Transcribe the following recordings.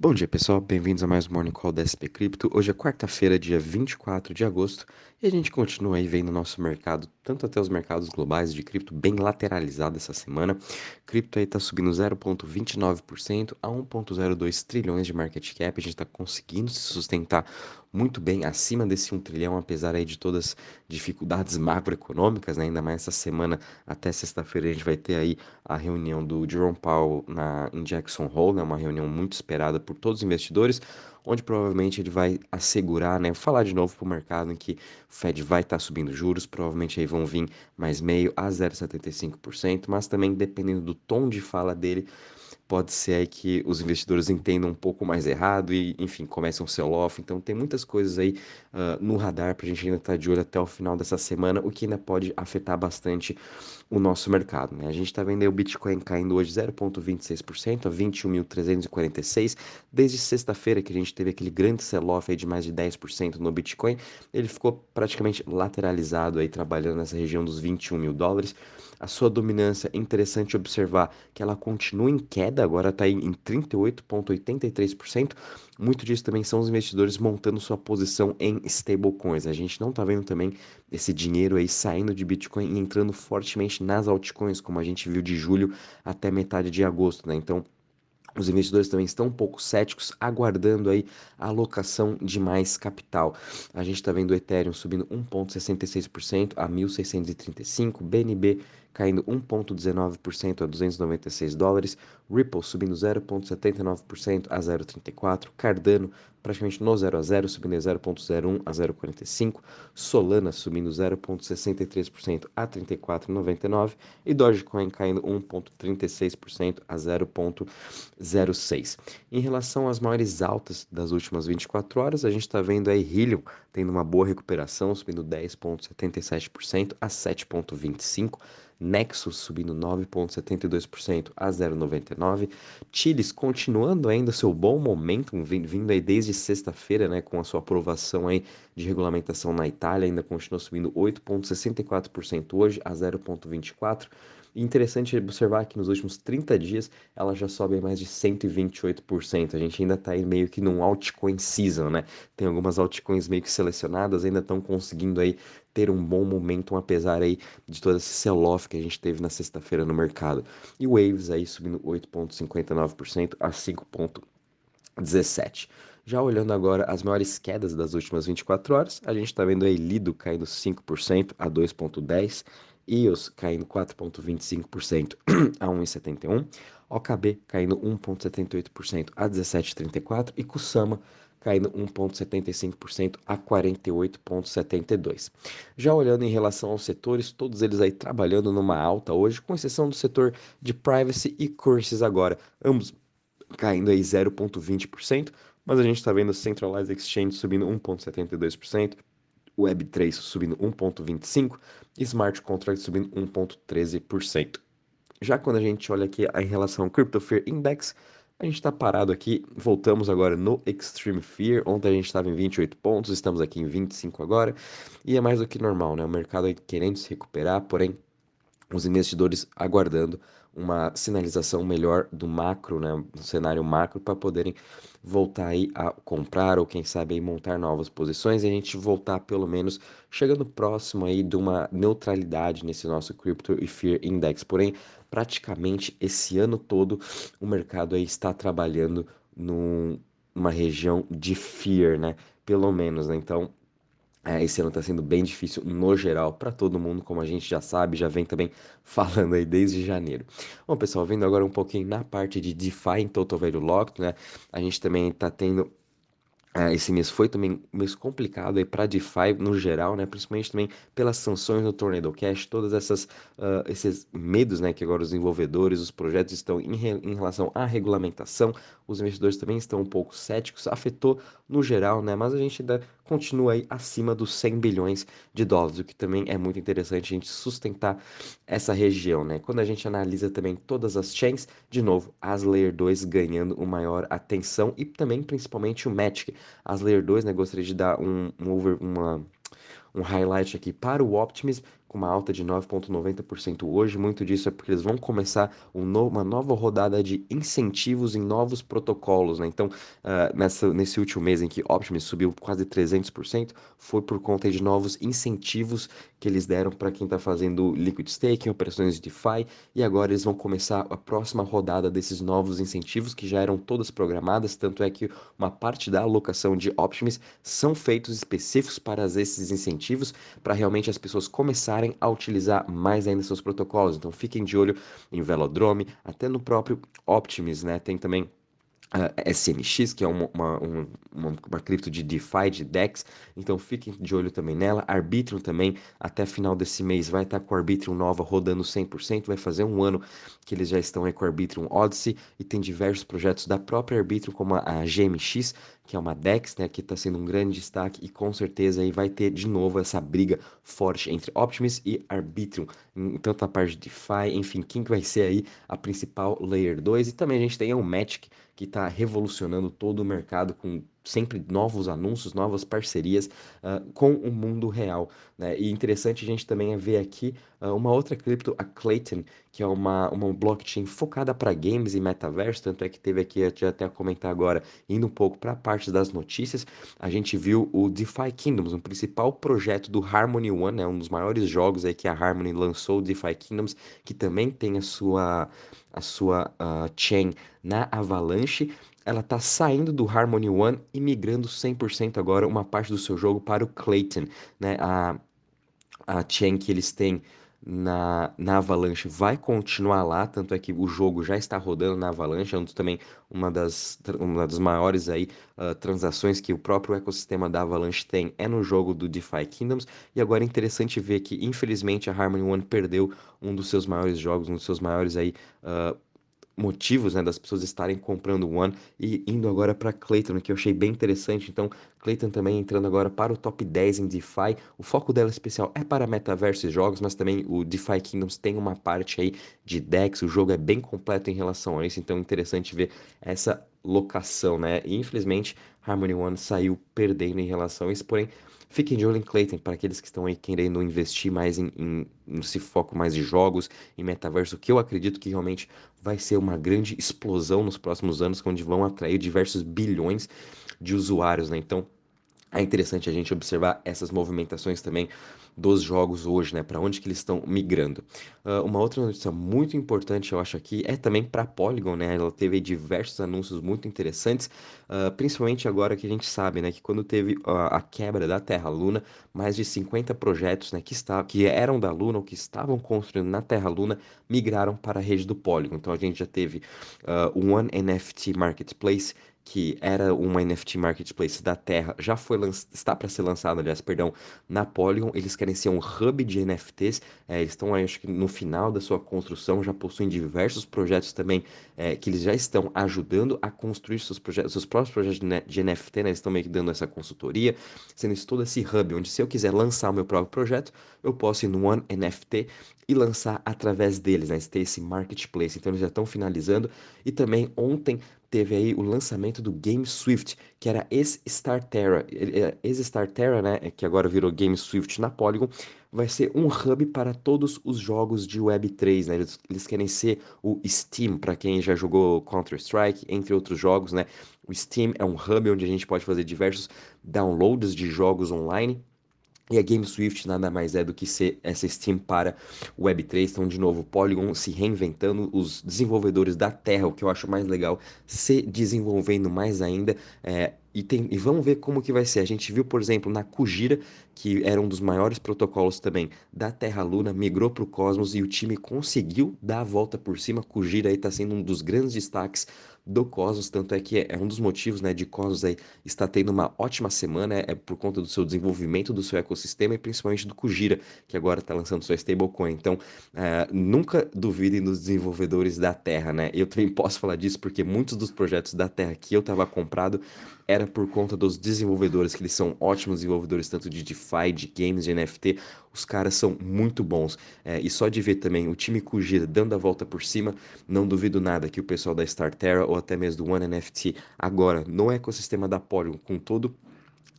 Bom dia pessoal, bem-vindos a mais um Morning Call da SP Cripto. Hoje é quarta-feira, dia 24 de agosto, e a gente continua aí vendo nosso mercado, tanto até os mercados globais de cripto, bem lateralizado essa semana. Cripto aí tá subindo 0,29% a 1,02 trilhões de market cap. A gente está conseguindo se sustentar muito bem acima desse 1 trilhão, apesar aí de todas as dificuldades macroeconômicas, né? Ainda mais essa semana, até sexta-feira, a gente vai ter aí a reunião do Jerome Powell na, em Jackson Hole, né? Uma reunião muito esperada por todos os investidores, onde provavelmente ele vai assegurar, né, falar de novo para o mercado em que o Fed vai estar tá subindo juros, provavelmente aí vão vir mais meio a 0,75%, mas também dependendo do tom de fala dele, pode ser que os investidores entendam um pouco mais errado e, enfim, comecem um sell-off. Então, tem muitas coisas aí uh, no radar para a gente ainda estar tá de olho até o final dessa semana, o que ainda pode afetar bastante o nosso mercado. Né? A gente está vendo o Bitcoin caindo hoje 0,26% a 21.346. Desde sexta-feira que a gente teve aquele grande sell-off de mais de 10% no Bitcoin, ele ficou praticamente lateralizado aí, trabalhando nessa região dos 21 mil dólares. A sua dominância, é interessante observar que ela continua em queda, agora está em 38,83%. Muito disso também são os investidores montando sua posição em stablecoins. A gente não está vendo também esse dinheiro aí saindo de Bitcoin e entrando fortemente nas altcoins, como a gente viu de julho até metade de agosto, né? Então, os investidores também estão um pouco céticos, aguardando aí a alocação de mais capital. A gente está vendo o Ethereum subindo 1,66% a 1.635, BNB caindo 1,19% a 296 dólares, Ripple subindo 0,79% a 0,34, Cardano praticamente no 0 a 0, subindo 0,01 a 0,45, Solana subindo 0,63% a 34,99 e Dogecoin caindo 1,36% a 0,06. Em relação às maiores altas das últimas 24 horas, a gente está vendo aí Helium tendo uma boa recuperação, subindo 10,77% a 7,25%. Nexus subindo 9,72% a 0,99%. Chiles continuando ainda seu bom momento, vindo aí desde sexta-feira, né, com a sua aprovação aí de regulamentação na Itália, ainda continua subindo 8,64% hoje a 0,24%. Interessante observar que nos últimos 30 dias ela já sobe mais de 128%. A gente ainda está aí meio que num altcoin season, né? Tem algumas altcoins meio que selecionadas, ainda estão conseguindo aí ter um bom momento, apesar aí de todo esse sell-off que a gente teve na sexta-feira no mercado. E Waves aí subindo 8,59% a 5,17%. Já olhando agora as maiores quedas das últimas 24 horas, a gente está vendo aí Lido caindo 5% a 2,10%, EOS caindo 4,25% a 1,71%, OKB caindo 1,78% a 17,34% e Kusama caindo 1,75% a 48,72%. Já olhando em relação aos setores, todos eles aí trabalhando numa alta hoje, com exceção do setor de privacy e currencies agora, ambos caindo aí 0,20%, mas a gente está vendo Centralized Exchange subindo 1,72%, Web3 subindo 1,25% e Smart Contract subindo 1,13%. Já quando a gente olha aqui em relação ao Crypto Fear Index, a gente está parado aqui, voltamos agora no Extreme Fear. Ontem a gente estava em 28 pontos, estamos aqui em 25 agora, e é mais do que normal, né? O mercado querendo se recuperar, porém os investidores aguardando uma sinalização melhor do macro, né, do cenário macro, para poderem voltar aí a comprar ou quem sabe aí montar novas posições e a gente voltar pelo menos chegando próximo aí de uma neutralidade nesse nosso Crypto e Fear Index. Porém, praticamente esse ano todo o mercado aí está trabalhando numa região de fear, né? Pelo menos, né? Então, é, esse ano está sendo bem difícil no geral para todo mundo, como a gente já sabe, já vem também falando aí desde janeiro. Bom, pessoal, vendo agora um pouquinho na parte de DeFi em Total Value Locked, né? A gente também está tendo é, esse mês foi também um mês complicado aí para DeFi no geral, né? Principalmente também pelas sanções no Tornado Cash, todas essas uh, esses medos, né? Que agora os desenvolvedores, os projetos estão em, re, em relação à regulamentação, os investidores também estão um pouco céticos, afetou no geral, né? Mas a gente ainda continua aí acima dos 100 bilhões de dólares, o que também é muito interessante a gente sustentar essa região, né? Quando a gente analisa também todas as chains, de novo, as Layer 2 ganhando uma maior atenção e também principalmente o Matic. As Layer 2, né, gostaria de dar um, um over, uma um highlight aqui para o Optimism, com uma alta de 9,90% hoje. Muito disso é porque eles vão começar um novo, uma nova rodada de incentivos em novos protocolos. Né? Então, uh, nessa, nesse último mês em que Optimus subiu quase 300%, foi por conta de novos incentivos que eles deram para quem está fazendo liquid staking, operações de DeFi, e agora eles vão começar a próxima rodada desses novos incentivos que já eram todas programadas, tanto é que uma parte da alocação de Optimus são feitos específicos para esses incentivos, para realmente as pessoas começarem a utilizar mais ainda seus protocolos. Então fiquem de olho em Velodrome, até no próprio Optimus, né? Tem também Uh, SMX, que é uma, uma, uma, uma, cripto de DeFi, de DEX, então fiquem de olho também nela. Arbitrum também, até final desse mês, vai estar com a Arbitrum nova rodando 100%, vai fazer um ano que eles já estão aí com a Arbitrum Odyssey, e tem diversos projetos da própria Arbitrum, como a, a GMX, que é uma DEX, né, que está sendo um grande destaque, e com certeza aí vai ter de novo essa briga forte entre Optimus e Arbitrum, tanto a parte de DeFi, enfim, quem que vai ser aí a principal Layer 2, e também a gente tem o Magic, que está revolucionando todo o mercado com sempre novos anúncios, novas parcerias uh, com o mundo real. Né? E interessante a gente também é ver aqui uh, uma outra cripto, a Clayton, que é uma, uma blockchain focada para games e metaverso, tanto é que teve aqui, eu até comentar agora, indo um pouco para a parte das notícias, a gente viu o DeFi Kingdoms, um principal projeto do Harmony One, né? um dos maiores jogos aí que a Harmony lançou, o DeFi Kingdoms, que também tem a sua, a sua uh, chain na Avalanche, ela está saindo do Harmony One e migrando 100% agora uma parte do seu jogo para o Clayton, né? A, a chain que eles têm na, na Avalanche vai continuar lá, tanto é que o jogo já está rodando na Avalanche, é também uma das, uma das maiores aí, uh, transações que o próprio ecossistema da Avalanche tem é no jogo do DeFi Kingdoms, e agora é interessante ver que infelizmente a Harmony One perdeu um dos seus maiores jogos, um dos seus maiores aí uh, motivos né, das pessoas estarem comprando o One e indo agora para Clayton, que eu achei bem interessante. Então, Clayton também entrando agora para o top 10 em DeFi. O foco dela especial é para metaverso e jogos, mas também o DeFi Kingdoms tem uma parte aí de DEX. O jogo é bem completo em relação a isso, então é interessante ver essa locação, né? E infelizmente, Harmony One saiu perdendo em relação a isso, porém Fiquem de olho em Clayton para aqueles que estão aí querendo investir mais em, em, nesse foco mais de jogos, em metaverso, que eu acredito que realmente vai ser uma grande explosão nos próximos anos, onde vão atrair diversos bilhões de usuários, né? Então, é interessante a gente observar essas movimentações também dos jogos hoje, né? Para onde que eles estão migrando. Uh, uma outra notícia muito importante, eu acho aqui, é também para Polygon, né? Ela teve diversos anúncios muito interessantes, uh, principalmente agora que a gente sabe, né? Que quando teve uh, a quebra da Terra Luna, mais de 50 projetos, né? Que, está, que eram da Luna ou que estavam construindo na Terra Luna migraram para a rede do Polygon. Então a gente já teve o One NFT Marketplace que era uma NFT marketplace da Terra, já foi está para ser lançado, aliás, perdão, na Polygon. Eles querem ser um hub de NFTs. É, eles estão, acho que no final da sua construção, já possuem diversos projetos também é, que eles já estão ajudando a construir seus projetos, seus próprios projetos de, de NFT, né? Eles estão meio que dando essa consultoria, sendo isso todo esse hub, onde se eu quiser lançar o meu próprio projeto, eu posso ir no One NFT e lançar através deles, né? Ter esse marketplace. Então eles já estão finalizando. E também ontem teve aí o lançamento do Game Swift, que era ex-Starterra, ex-Starterra, né, que agora virou Game Swift na Polygon, vai ser um hub para todos os jogos de Web3, né? Eles, eles querem ser o Steam, para quem já jogou Counter-Strike, entre outros jogos, né? O Steam é um hub onde a gente pode fazer diversos downloads de jogos online e a GameSwift nada mais é do que ser essa Steam para Web3. Então, de novo, Polygon se reinventando, os desenvolvedores da Terra, o que eu acho mais legal, se desenvolvendo mais ainda. É, e, tem, e vamos ver como que vai ser. A gente viu, por exemplo, na Kujira, que era um dos maiores protocolos também da Terra Luna, migrou para o Cosmos e o time conseguiu dar a volta por cima. Kujira aí está sendo um dos grandes destaques do Cosmos, tanto é que é, um dos motivos, né, de Cosmos aí estar tendo uma ótima semana, é, é, por conta do seu desenvolvimento, do seu ecossistema e principalmente do Kujira, que agora está lançando sua stablecoin. Então, é, nunca duvidem dos desenvolvedores da Terra, né? Eu também posso falar disso porque muitos dos projetos da Terra que eu estava comprado era por conta dos desenvolvedores, que eles são ótimos desenvolvedores, tanto de DeFi, de games, de NFT. Os caras são muito bons. É, e só de ver também o time Kujira dando a volta por cima, não duvido nada que o pessoal da StarTerra ou até mesmo do One NFT agora no ecossistema da Polygon, com todo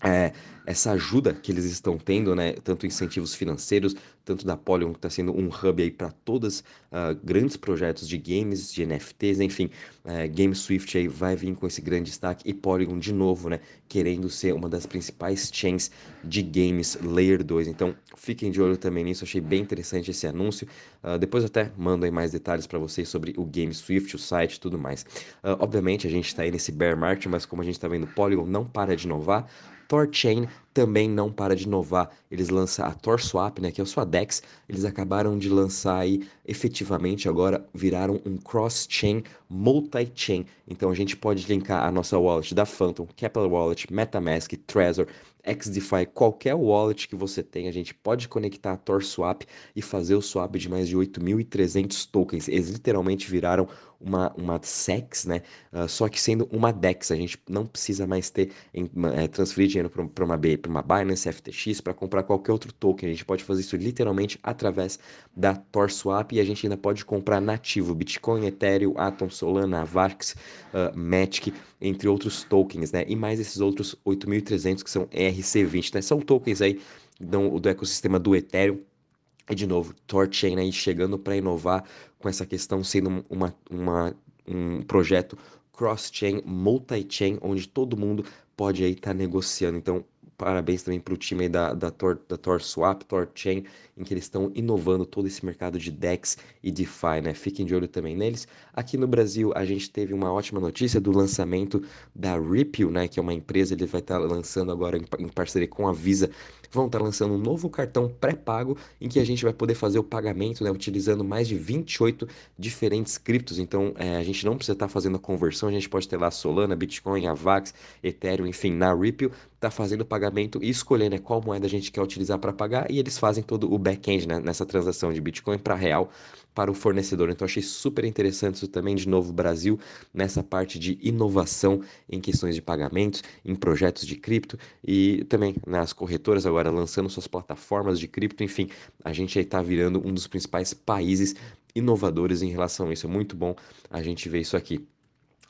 é, essa ajuda que eles estão tendo, né, tanto incentivos financeiros, tanto da Polygon, que está sendo um hub aí para todos uh, grandes projetos de games, de NFTs, enfim, uh, Game Swift aí vai vir com esse grande destaque e Polygon de novo, né, querendo ser uma das principais chains de games Layer 2. Então, fiquem de olho também nisso, achei bem interessante esse anúncio. Uh, depois até mando aí mais detalhes para vocês sobre o Game Swift, o site e tudo mais. Uh, obviamente, a gente está aí nesse bear market, mas como a gente está vendo, Polygon não para de inovar. Torchain também não para de inovar. Eles lançam a TorSwap, né, que é a sua DEX. Eles acabaram de lançar aí, efetivamente agora viraram um cross-chain, multi-chain. Então a gente pode linkar a nossa wallet da Phantom, Capital Wallet, MetaMask, Trezor, XDeFi, qualquer wallet que você tem, a gente pode conectar a TorSwap e fazer o swap de mais de 8.300 tokens. Eles literalmente viraram uma, uma SEX, né? Uh, só que sendo uma DEX, a gente não precisa mais ter em, é, transferir dinheiro para uma, uma Binance, FTX, para comprar qualquer outro token. A gente pode fazer isso literalmente através da TorSwap e a gente ainda pode comprar nativo Bitcoin, Ethereum, Atom, Solana, Avax, uh, Matic, entre outros tokens, né? E mais esses outros 8.300 que são ERC20, né? São tokens aí do, do ecossistema do Ethereum e de novo, Torchain aí chegando para inovar com essa questão sendo uma, uma, um projeto cross-chain, multi-chain, onde todo mundo pode aí estar tá negociando. Então, parabéns também para o time aí da, da, Tor, da Tor Swap, Tor Chain, em que eles estão inovando todo esse mercado de DEX e DeFi, né? Fiquem de olho também neles. Aqui no Brasil, a gente teve uma ótima notícia do lançamento da Ripple, né? Que é uma empresa, ele vai estar tá lançando agora em, em parceria com a Visa, vão estar tá lançando um novo cartão pré-pago em que a gente vai poder fazer o pagamento, né? Utilizando mais de 28 diferentes criptos. Então, é, a gente não precisa estar tá fazendo a conversão, a gente pode ter lá Solana, Bitcoin, Avax, Ethereum, enfim, na Ripple, tá fazendo o pagamento e escolher, né, qual moeda a gente quer utilizar para pagar e eles fazem todo o back-end né, nessa transação de Bitcoin para real para o fornecedor. Então achei super interessante isso também de novo Brasil nessa parte de inovação em questões de pagamentos, em projetos de cripto e também nas corretoras agora lançando suas plataformas de cripto, enfim, a gente aí está virando um dos principais países inovadores em relação a isso. É muito bom a gente ver isso aqui.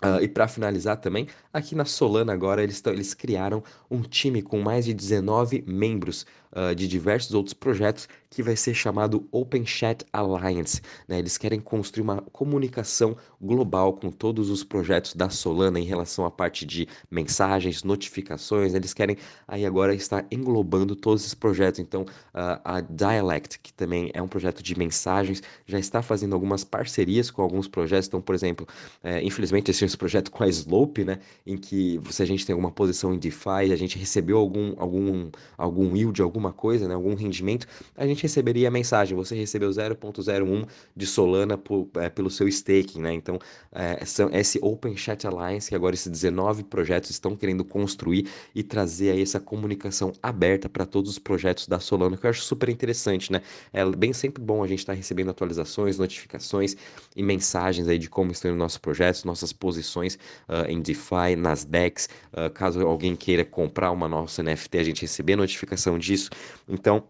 Uh, e para finalizar também, aqui na Solana agora eles, eles criaram um time com mais de 19 membros uh, de diversos outros projetos que vai ser chamado Open Chat Alliance. Né? Eles querem construir uma comunicação global com todos os projetos da Solana em relação à parte de mensagens, notificações. Eles querem aí agora estar englobando todos esses projetos. Então, uh, a Dialect, que também é um projeto de mensagens, já está fazendo algumas parcerias com alguns projetos. Então, por exemplo, é, infelizmente esse, projeto com a Slope, né, em que se a gente tem alguma posição em DeFi, a gente recebeu algum algum algum yield, alguma coisa, né, algum rendimento, a gente receberia a mensagem, você recebeu 0.01 de Solana por, é, pelo seu staking, né? Então, é, são, esse Open Chat Alliance, que agora esses 19 projetos estão querendo construir e trazer aí essa comunicação aberta para todos os projetos da Solana, que eu acho super interessante, né? É bem sempre bom a gente estar tá recebendo atualizações, notificações e mensagens aí de como estão os nossos projetos, nossas posições uh, em DeFi, nas DEX, uh, caso alguém queira comprar uma nossa NFT, a gente receber notificação disso. Então,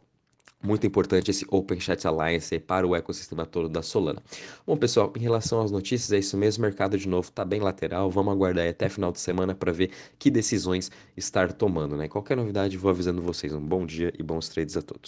muito importante esse Open Chat Alliance para o ecossistema todo da Solana. Bom, pessoal, em relação às notícias, é isso mesmo. O mercado de novo está bem lateral. Vamos aguardar até final de semana para ver que decisões estar tomando, né? Qualquer novidade, vou avisando vocês. Um bom dia e bons trades a todos.